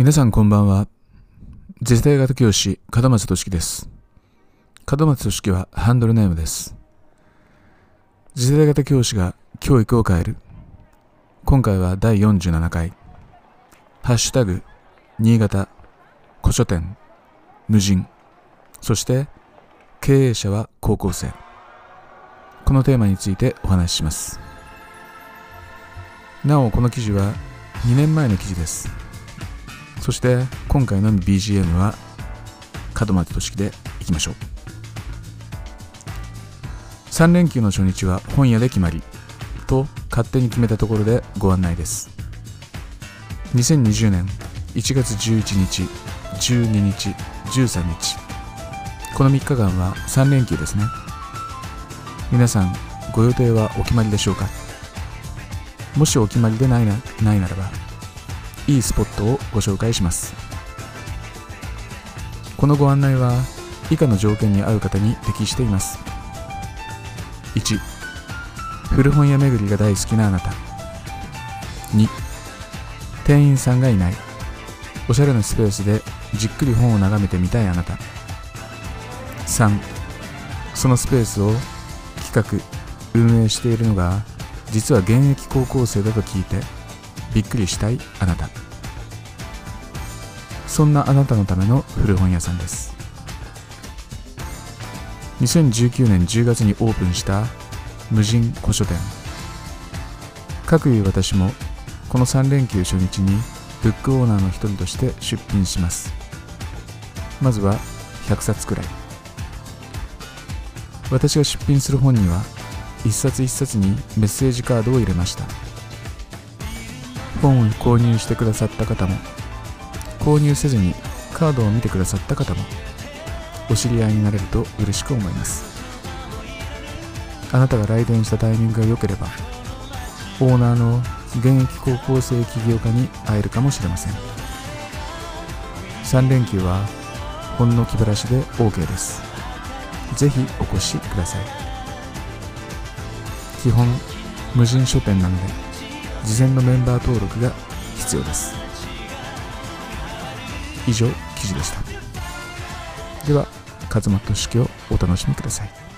皆さんこんばんは。次世代型教師、門松俊樹です。門松俊樹はハンドルネームです。次世代型教師が教育を変える。今回は第47回。ハッシュタグ、新潟、古書店、無人、そして経営者は高校生。このテーマについてお話しします。なお、この記事は2年前の記事です。そして今回の BGM は門松俊樹でいきましょう。3連休の初日は本屋で決まりと勝手に決めたところでご案内です。2020年1月11日12日13日。この3日間は3連休ですね。皆さんご予定はお決まりでしょうか？もしお決まりでないなないならばいいスポットをご紹介します。このご案内は以下の条件に合う方に適しています。1古本屋巡りが大好きなあなた。2店員さんがいない。おしゃれなスペースでじっくり本を眺めてみたいあなた。3そのスペースを企画運営しているのが実は現役高校生だと聞いてびっくりしたいあなた。そんなあなたのための古本屋さんです。2019年10月にオープンした無人古書店。各いう私もこの3連休初日にブックオーナーの一人として出品します。まずは100冊くらい。私が出品する本には一冊一冊にメッセージカードを入れました。本を購入してくださった方も購入せずにカードを見てくださった方もお知り合いになれると嬉しく思います。あなたが来店したタイミングが良ければオーナーの現役高校生起業家に会えるかもしれません。3連休はほんの気晴らしで OK です。ぜひお越しください。基本無人書店なので事前のメンバー登録が必要です。以上記事でした。では勝俣俊樹をお楽しみください。